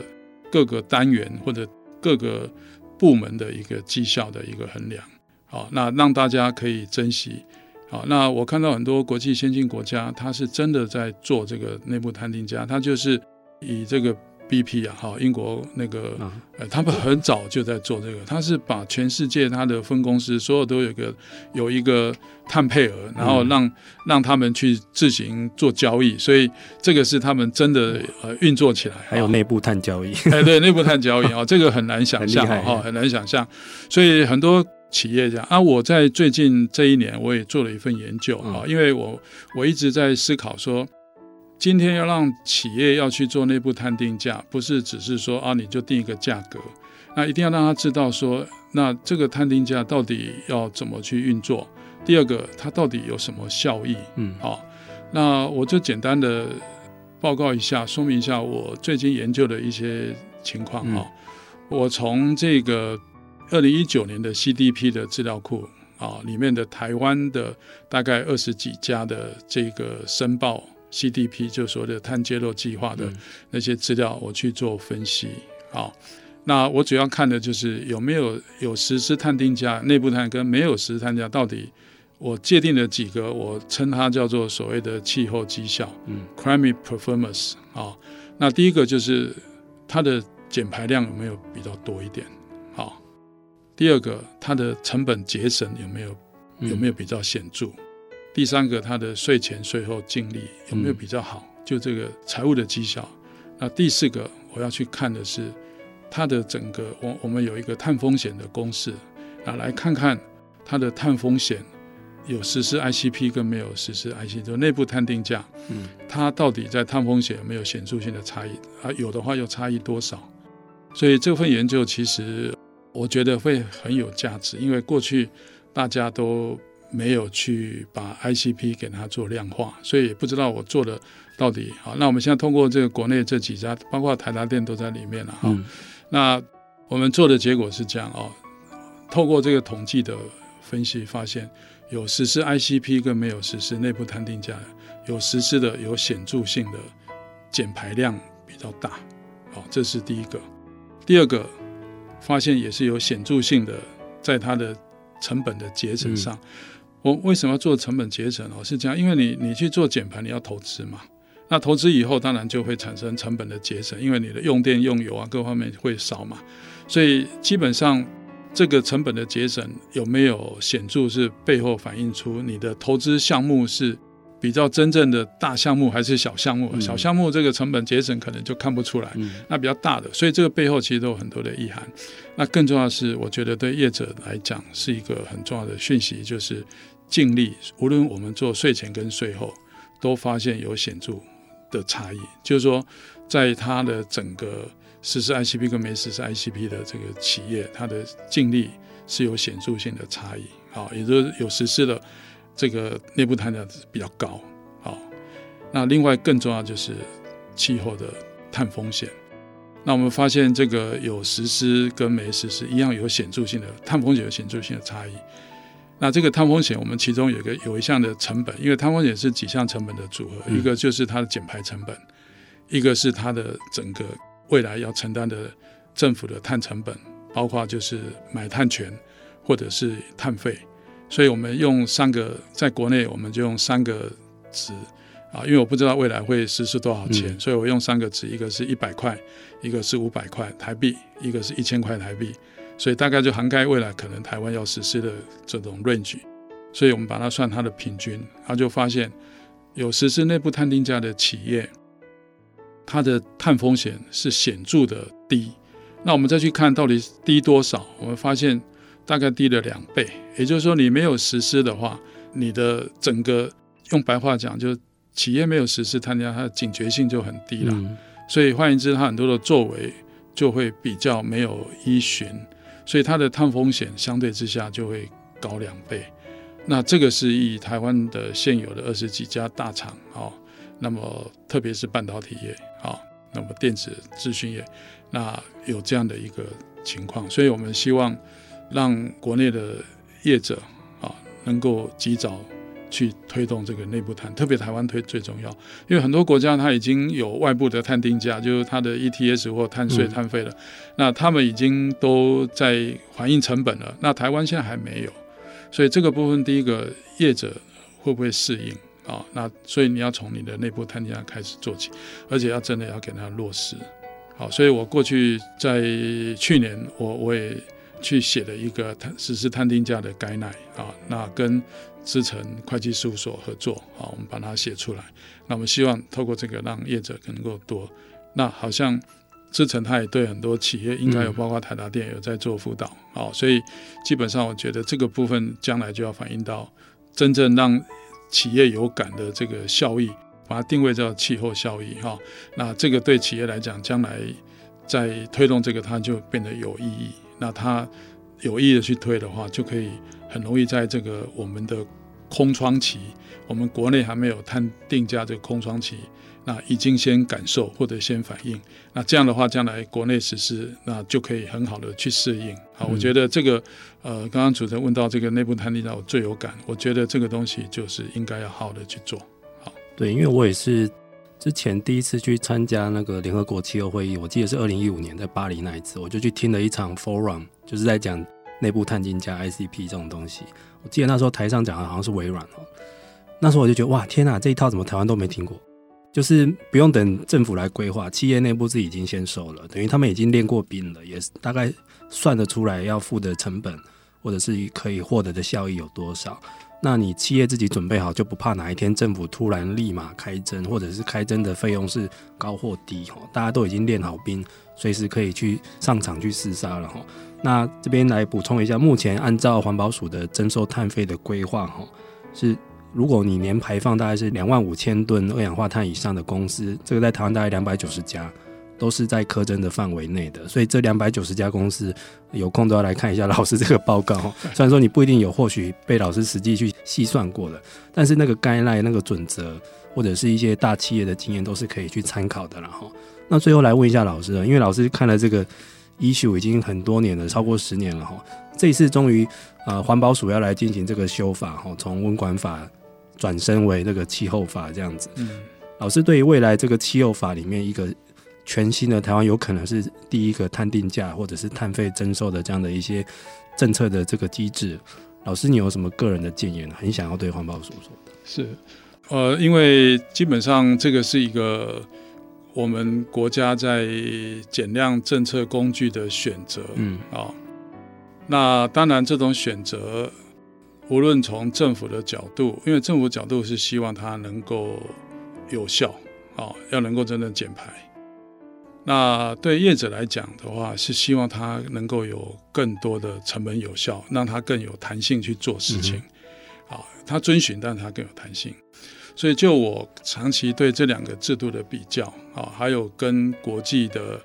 各个单元或者各个部门的一个绩效的一个衡量。好，那让大家可以珍惜。好，那我看到很多国际先进国家，它是真的在做这个内部探定价，它就是以这个 BP 啊，好，英国那个，呃，他们很早就在做这个，他是把全世界它的分公司所有都有一个有一个碳配额，然后让让他们去自行做交易，所以这个是他们真的呃运作起来，还有内部碳交易，哎，对，内部碳交易啊，这个很难想 象哈，很难想象，所以很多。企业家啊，我在最近这一年，我也做了一份研究啊，因为我我一直在思考说，今天要让企业要去做内部探定价，不是只是说啊，你就定一个价格，那一定要让他知道说，那这个探定价到底要怎么去运作。第二个，它到底有什么效益？嗯，好，那我就简单的报告一下，说明一下我最近研究的一些情况啊。我从这个。二零一九年的 CDP 的资料库啊，里面的台湾的大概二十几家的这个申报 CDP，就所谓的碳揭露计划的那些资料，我去做分析啊。那我主要看的就是有没有有实施碳定价，内部碳跟没有实施碳定价，到底我界定了几个，我称它叫做所谓的气候绩效，嗯，climate performance 啊。那第一个就是它的减排量有没有比较多一点？第二个，它的成本节省有没有有没有比较显著？嗯、第三个，它的税前税后净利有没有比较好？嗯、就这个财务的绩效。那第四个，我要去看的是它的整个，我我们有一个碳风险的公式，那来看看它的碳风险有实施 ICP 跟没有实施 ICP，就内部碳定价，嗯，它到底在碳风险有没有显著性的差异？啊，有的话又差异多少？所以这份研究其实我觉得会很有价值，因为过去大家都没有去把 ICP 给它做量化，所以也不知道我做的到底好。那我们现在通过这个国内这几家，包括台达电都在里面了哈。嗯、那我们做的结果是这样哦，透过这个统计的分析，发现有实施 ICP 跟没有实施内部摊定价的，有实施的有显著性的减排量比较大，好，这是第一个。第二个发现也是有显著性的，在它的成本的节省上。我为什么要做成本节省哦？是这样，因为你你去做减排，你要投资嘛。那投资以后，当然就会产生成本的节省，因为你的用电、用油啊各方面会少嘛。所以基本上，这个成本的节省有没有显著，是背后反映出你的投资项目是比较真正的大项目还是小项目？嗯、小项目这个成本节省可能就看不出来。嗯、那比较大的，所以这个背后其实都有很多的意涵。那更重要的是，我觉得对业者来讲是一个很重要的讯息，就是净利，无论我们做税前跟税后，都发现有显著的差异。就是说，在它的整个。实施 ICP 跟没实施 ICP 的这个企业，它的净利是有显著性的差异，好，也就是有实施的这个内部碳价值比较高，好，那另外更重要就是气候的碳风险。那我们发现这个有实施跟没实施一样有显著性的碳风险，有显著性的差异。那这个碳风险，我们其中有一个有一项的成本，因为碳风险是几项成本的组合，嗯、一个就是它的减排成本，一个是它的整个。未来要承担的政府的碳成本，包括就是买碳权或者是碳费，所以我们用三个，在国内我们就用三个值啊，因为我不知道未来会实施多少钱，嗯、所以我用三个值，一个是一百块，一个是五百块台币，一个是一千块台币，所以大概就涵盖未来可能台湾要实施的这种 range，所以我们把它算它的平均，然后就发现有实施内部碳定价的企业。它的碳风险是显著的低，那我们再去看到底低多少？我们发现大概低了两倍。也就是说，你没有实施的话，你的整个用白话讲，就企业没有实施碳定价，它的警觉性就很低了。嗯、所以换言之，它很多的作为就会比较没有依循，所以它的碳风险相对之下就会高两倍。那这个是以台湾的现有的二十几家大厂啊。那么，特别是半导体业啊，那么电子资讯业，那有这样的一个情况，所以我们希望让国内的业者啊，能够及早去推动这个内部碳，特别台湾推最重要，因为很多国家它已经有外部的碳定价，就是它的 ETS 或碳税、碳费了，嗯、那他们已经都在反映成本了，那台湾现在还没有，所以这个部分，第一个业者会不会适应？啊，那所以你要从你的内部碳定价开始做起，而且要真的要给它落实。好，所以我过去在去年我我也去写了一个碳实施碳定价的概览啊，那跟资诚会计事务所合作啊，我们把它写出来。那我们希望透过这个让业者能够多。那好像资诚他也对很多企业应该有，包括台达电有在做辅导啊，所以基本上我觉得这个部分将来就要反映到真正让。企业有感的这个效益，把它定位叫气候效益哈。那这个对企业来讲，将来在推动这个，它就变得有意义。那它有意的去推的话，就可以很容易在这个我们的空窗期，我们国内还没有探定价这个空窗期。那已经先感受或者先反应，那这样的话，将来国内实施，那就可以很好的去适应。好，我觉得这个，呃，刚刚主持人问到这个内部探定价，我最有感。我觉得这个东西就是应该要好好的去做。好，对，因为我也是之前第一次去参加那个联合国气候会议，我记得是二零一五年在巴黎那一次，我就去听了一场 forum，就是在讲内部碳定价 ICP 这种东西。我记得那时候台上讲的好像是微软哦，那时候我就觉得哇，天哪，这一套怎么台湾都没听过？就是不用等政府来规划，企业内部是已经先收了，等于他们已经练过兵了，也是大概算得出来要付的成本，或者是可以获得的效益有多少。那你企业自己准备好，就不怕哪一天政府突然立马开征，或者是开征的费用是高或低，大家都已经练好兵，随时可以去上场去厮杀了哈。那这边来补充一下，目前按照环保署的征收碳费的规划哈是。如果你年排放大概是两万五千吨二氧化碳以上的公司，这个在台湾大概两百九十家，都是在苛征的范围内的。所以这两百九十家公司有空都要来看一下老师这个报告。虽然说你不一定有，或许被老师实际去细算过的，但是那个 guideline 那个准则或者是一些大企业的经验都是可以去参考的了哈。那最后来问一下老师了，因为老师看了这个 issue 已经很多年了，超过十年了哈。这一次终于呃环保署要来进行这个修法哈，从温管法转身为那个气候法这样子。嗯，老师对于未来这个气候法里面一个全新的台湾有可能是第一个碳定价或者是碳费征收的这样的一些政策的这个机制，老师你有什么个人的建言？很想要对环保署说的。是，呃，因为基本上这个是一个。我们国家在减量政策工具的选择，嗯，啊，那当然这种选择，无论从政府的角度，因为政府角度是希望它能够有效，啊，要能够真正减排。那对业者来讲的话，是希望他能够有更多的成本有效，让他更有弹性去做事情，啊，他遵循，但他更有弹性。所以，就我长期对这两个制度的比较啊，还有跟国际的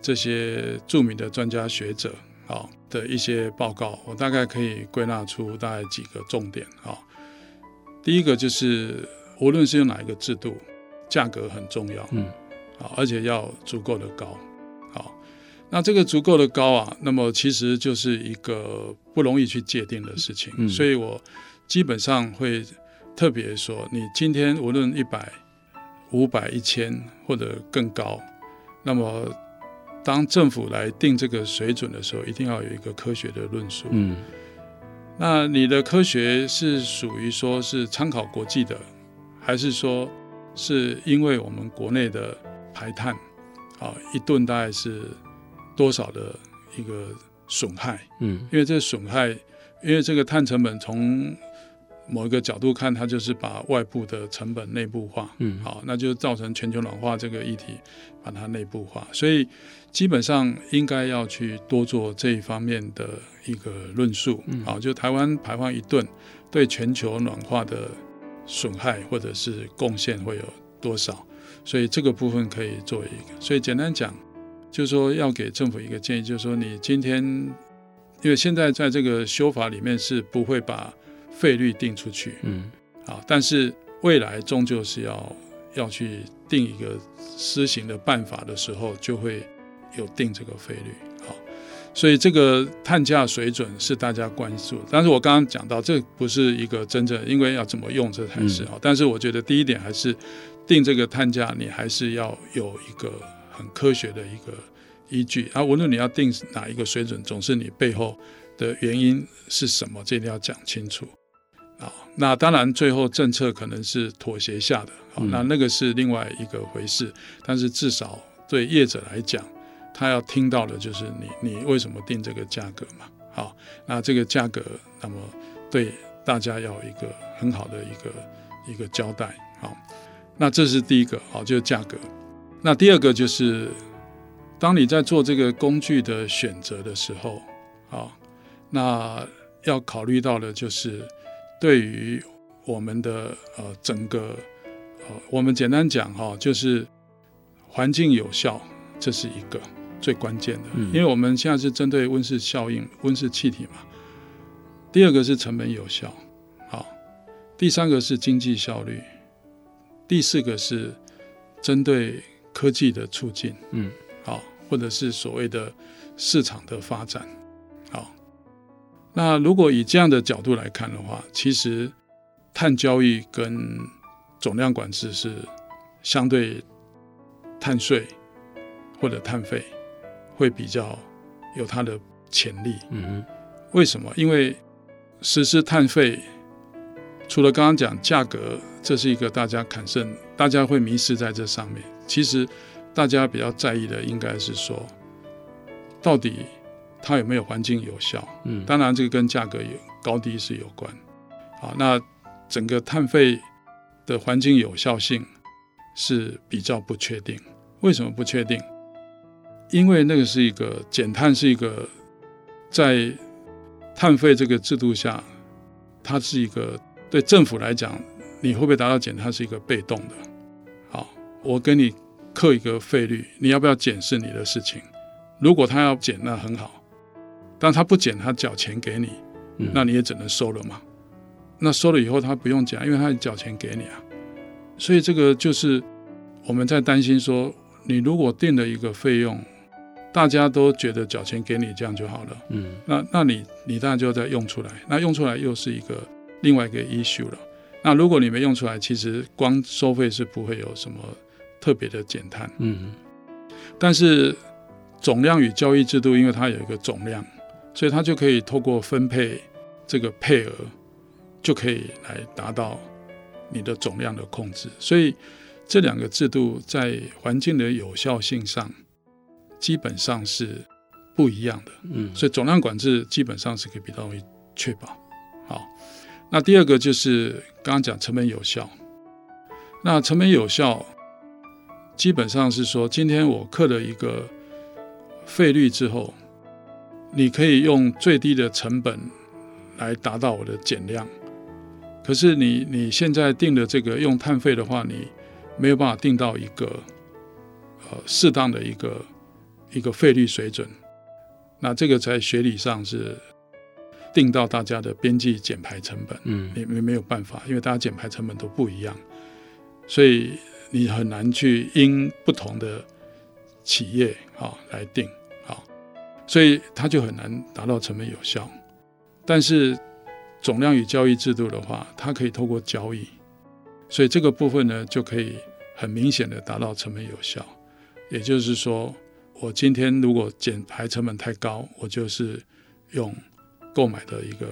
这些著名的专家学者啊的一些报告，我大概可以归纳出大概几个重点啊。第一个就是，无论是用哪一个制度，价格很重要，嗯，啊，而且要足够的高，好，那这个足够的高啊，那么其实就是一个不容易去界定的事情，所以我基本上会。特别说，你今天无论一百、五百、一千或者更高，那么当政府来定这个水准的时候，一定要有一个科学的论述。嗯，那你的科学是属于说是参考国际的，还是说是因为我们国内的排碳啊，一吨大概是多少的一个损害？嗯，因为这个损害，因为这个碳成本从某一个角度看，它就是把外部的成本内部化，嗯，好，那就造成全球暖化这个议题把它内部化，所以基本上应该要去多做这一方面的一个论述，嗯，好，就台湾排放一吨对全球暖化的损害或者是贡献会有多少，所以这个部分可以做一个，所以简单讲，就是说要给政府一个建议，就是说你今天因为现在在这个修法里面是不会把费率定出去，嗯，好，但是未来终究是要要去定一个施行的办法的时候，就会有定这个费率，好，所以这个碳价水准是大家关注。但是我刚刚讲到，这不是一个真正，因为要怎么用这才是好。但是我觉得第一点还是定这个碳价，你还是要有一个很科学的一个依据。啊，无论你要定哪一个水准，总是你背后的原因是什么，这一定要讲清楚。啊，那当然，最后政策可能是妥协下的，好，那那个是另外一个回事。但是至少对业者来讲，他要听到的就是你，你为什么定这个价格嘛？好，那这个价格，那么对大家要有一个很好的一个一个交代。好，那这是第一个，好，就是价格。那第二个就是，当你在做这个工具的选择的时候，啊，那要考虑到的就是。对于我们的呃整个呃，我们简单讲哈，就是环境有效，这是一个最关键的，因为我们现在是针对温室效应、温室气体嘛。第二个是成本有效，好，第三个是经济效率，第四个是针对科技的促进，嗯，好，或者是所谓的市场的发展。好那如果以这样的角度来看的话，其实碳交易跟总量管制是相对碳税或者碳费会比较有它的潜力。嗯哼，为什么？因为实施碳费，除了刚刚讲价格，这是一个大家砍剩，大家会迷失在这上面。其实大家比较在意的应该是说，到底。它有没有环境有效？嗯，当然这个跟价格有高低是有关。好，那整个碳费的环境有效性是比较不确定。为什么不确定？因为那个是一个减碳，是一个在碳费这个制度下，它是一个对政府来讲，你会不会达到减它是一个被动的。好，我跟你扣一个费率，你要不要减是你的事情。如果他要减，那很好；但他不减，他缴钱给你，那你也只能收了嘛。那收了以后，他不用减，因为他缴钱给你啊。所以这个就是我们在担心说，你如果定了一个费用，大家都觉得缴钱给你这样就好了。嗯，那那你你当然就要再用出来，那用出来又是一个另外一个 issue 了。那如果你没用出来，其实光收费是不会有什么特别的减碳。嗯，但是总量与交易制度，因为它有一个总量，所以它就可以透过分配这个配额，就可以来达到你的总量的控制。所以这两个制度在环境的有效性上基本上是不一样的。嗯，所以总量管制基本上是可以比较容易确保。好。那第二个就是刚刚讲成本有效。那成本有效，基本上是说，今天我刻了一个费率之后，你可以用最低的成本来达到我的减量。可是你你现在定的这个用碳费的话，你没有办法定到一个呃适当的一个一个费率水准。那这个在学理上是。定到大家的边际减排成本，嗯，你没没有办法，因为大家减排成本都不一样，所以你很难去因不同的企业啊来定啊，所以它就很难达到成本有效。但是总量与交易制度的话，它可以透过交易，所以这个部分呢就可以很明显的达到成本有效。也就是说，我今天如果减排成本太高，我就是用。购买的一个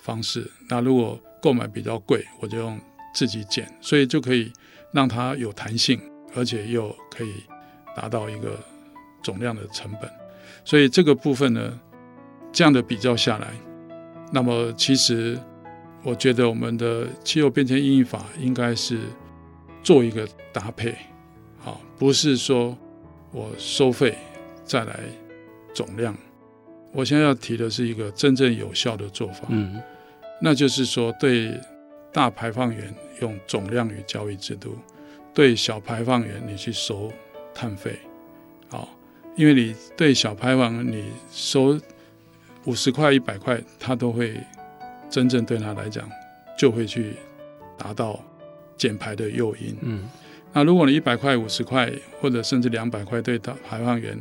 方式，那如果购买比较贵，我就用自己减，所以就可以让它有弹性，而且又可以达到一个总量的成本。所以这个部分呢，这样的比较下来，那么其实我觉得我们的气候变迁因应法应该是做一个搭配，好，不是说我收费再来总量。我现在要提的是一个真正有效的做法，嗯，那就是说，对大排放源用总量与交易制度，对小排放源你去收碳费，好，因为你对小排放你收五十块、一百块，它都会真正对他来讲就会去达到减排的诱因，嗯，那如果你一百块、五十块或者甚至两百块对大排放源。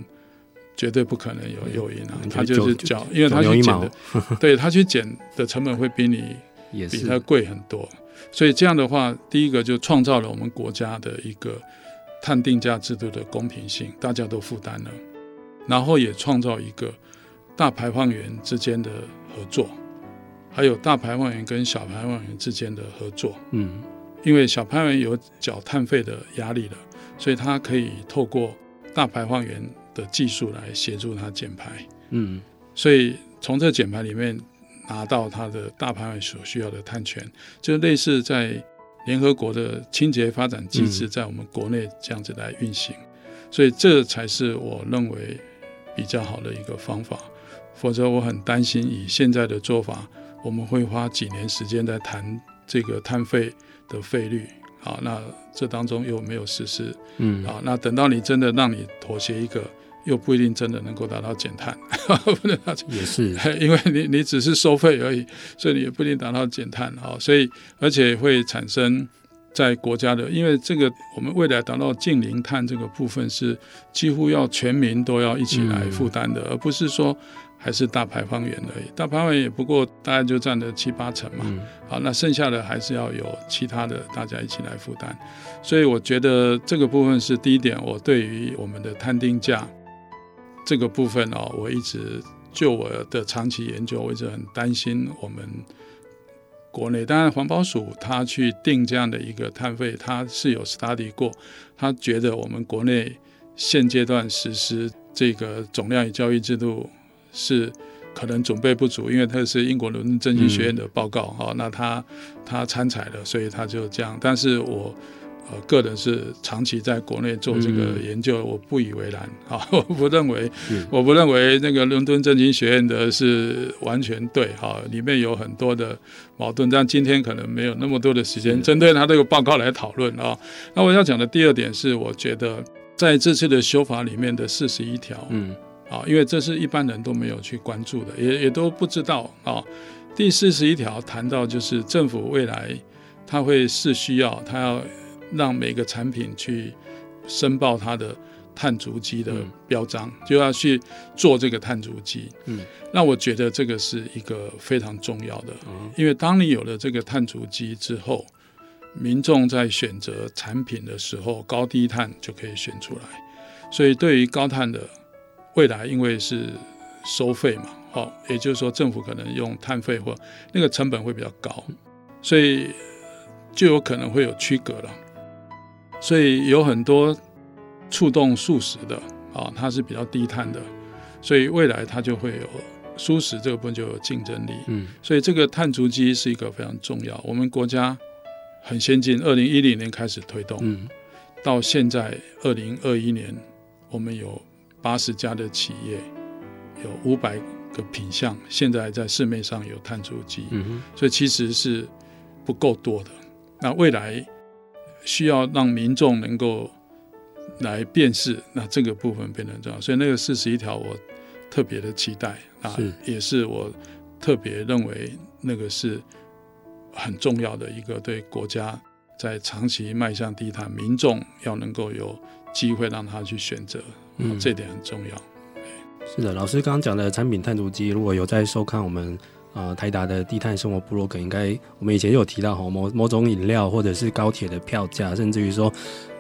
绝对不可能有诱因啊！他就是缴，因为他去减的，对他去减的成本会比你 比他贵很多，所以这样的话，第一个就创造了我们国家的一个碳定价制度的公平性，大家都负担了，然后也创造一个大排放源之间的合作，还有大排放源跟小排放源之间的合作。嗯，因为小排放源有缴碳费的压力了，所以它可以透过大排放源。的技术来协助它减排，嗯，所以从这减排里面拿到它的大排放所需要的碳权，就类似在联合国的清洁发展机制在我们国内这样子来运行，所以这才是我认为比较好的一个方法。否则我很担心以现在的做法，我们会花几年时间在谈这个碳费的费率。啊，那这当中又没有实施，嗯，啊，那等到你真的让你妥协一个。又不一定真的能够达到减碳，不能也是，因为你你只是收费而已，所以你也不一定达到减碳啊。所以而且会产生在国家的，因为这个我们未来达到净零碳这个部分是几乎要全民都要一起来负担的，嗯、而不是说还是大排放源而已。大排放源也不过大概就占了七八成嘛，嗯、好，那剩下的还是要有其他的大家一起来负担。所以我觉得这个部分是第一点，我对于我们的碳定价。这个部分呢，我一直就我的长期研究，我一直很担心我们国内。当然，环保署他去定这样的一个碳费，他是有 study 过，他觉得我们国内现阶段实施这个总量与交易制度是可能准备不足，因为它是英国伦敦政经学院的报告哈、那他他参采了，所以他就这样。但是我。呃，个人是长期在国内做这个研究，我不以为然啊，我不认为，我不认为那个伦敦政经学院的是完全对哈，里面有很多的矛盾，但今天可能没有那么多的时间针对他这个报告来讨论啊。那我要讲的第二点是，我觉得在这次的修法里面的四十一条，嗯，啊，因为这是一般人都没有去关注的，也也都不知道啊。第四十一条谈到就是政府未来他会是需要，他要让每个产品去申报它的。碳足迹的标章，就要去做这个碳足迹。嗯，那我觉得这个是一个非常重要的，因为当你有了这个碳足迹之后，民众在选择产品的时候，高低碳就可以选出来。所以对于高碳的未来，因为是收费嘛，好，也就是说政府可能用碳费或那个成本会比较高，所以就有可能会有区隔了。所以有很多。触动素食的啊，它是比较低碳的，所以未来它就会有素食这个部分就有竞争力。嗯，所以这个碳足迹是一个非常重要。我们国家很先进，二零一零年开始推动，嗯，到现在二零二一年，我们有八十家的企业，有五百个品项，现在在市面上有碳足迹。嗯哼，所以其实是不够多的。那未来需要让民众能够。来辨识，那这个部分变得重要，所以那个四十一条我特别的期待啊，也是我特别认为那个是很重要的一个对国家在长期迈向低碳，民众要能够有机会让他去选择，嗯，这点很重要。是的，老师刚刚讲的产品碳足迹，如果有在收看我们呃台达的低碳生活部落格，应该我们以前有提到哈，某某种饮料或者是高铁的票价，甚至于说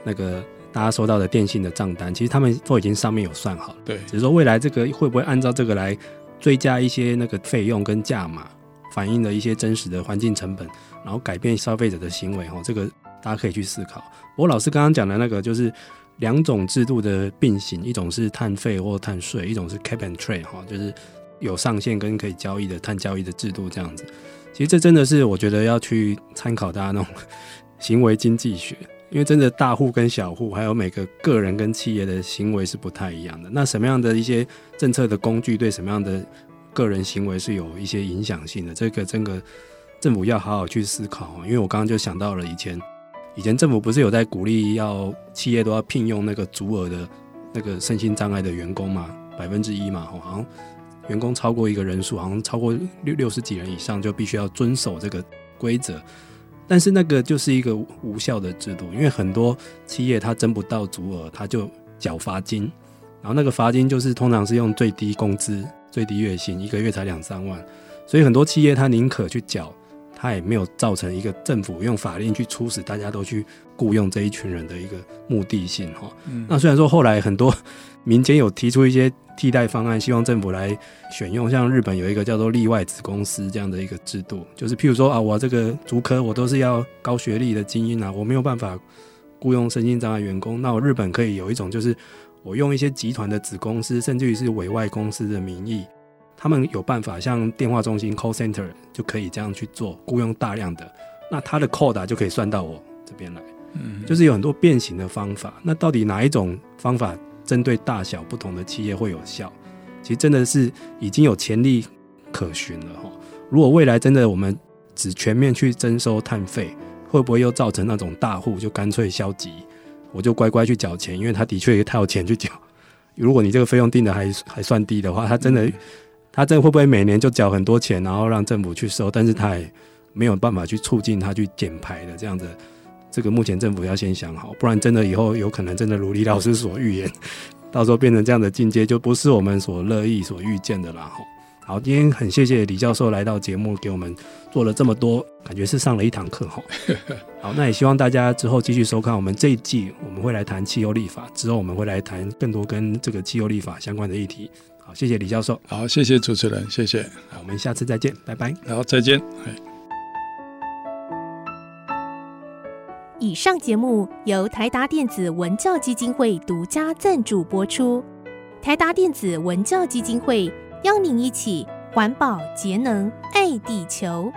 那个。大家收到的电信的账单，其实他们都已经上面有算好了。对，只是说未来这个会不会按照这个来追加一些那个费用跟价码，反映了一些真实的环境成本，然后改变消费者的行为哦，这个大家可以去思考。不过老师刚刚讲的那个就是两种制度的并行，一种是碳费或碳税，一种是 cap and trade 哈，就是有上限跟可以交易的碳交易的制度这样子。其实这真的是我觉得要去参考大家那种 行为经济学。因为真的大户跟小户，还有每个个人跟企业的行为是不太一样的。那什么样的一些政策的工具对什么样的个人行为是有一些影响性的？这个真的政府要好好去思考。因为我刚刚就想到了以前，以前政府不是有在鼓励要企业都要聘用那个足额的那个身心障碍的员工嘛，百分之一嘛，好像员工超过一个人数，好像超过六六十几人以上就必须要遵守这个规则。但是那个就是一个无效的制度，因为很多企业他征不到足额，他就缴罚金，然后那个罚金就是通常是用最低工资、最低月薪，一个月才两三万，所以很多企业他宁可去缴，他也没有造成一个政府用法令去促使大家都去雇佣这一群人的一个目的性哈。嗯、那虽然说后来很多民间有提出一些。替代方案，希望政府来选用，像日本有一个叫做例外子公司这样的一个制度，就是譬如说啊，我这个竹科我都是要高学历的精英啊，我没有办法雇佣身心障碍员工，那我日本可以有一种，就是我用一些集团的子公司，甚至于是委外公司的名义，他们有办法像电话中心 call center 就可以这样去做雇佣大量的，那他的 quota 就可以算到我这边来，嗯，就是有很多变形的方法，那到底哪一种方法？针对大小不同的企业会有效，其实真的是已经有潜力可循了哈。如果未来真的我们只全面去征收碳费，会不会又造成那种大户就干脆消极，我就乖乖去缴钱，因为他的确他有钱去缴。如果你这个费用定的还还算低的话，他真的他真的会不会每年就缴很多钱，然后让政府去收，但是他也没有办法去促进他去减排的这样子。这个目前政府要先想好，不然真的以后有可能真的如李老师所预言，到时候变成这样的境界，就不是我们所乐意所预见的啦。好，今天很谢谢李教授来到节目，给我们做了这么多，感觉是上了一堂课哈。好，那也希望大家之后继续收看我们这一季，我们会来谈汽油立法，之后我们会来谈更多跟这个汽油立法相关的议题。好，谢谢李教授。好，谢谢主持人，谢谢。好，我们下次再见，拜拜。好，再见。以上节目由台达电子文教基金会独家赞助播出。台达电子文教基金会邀您一起环保节能爱地球。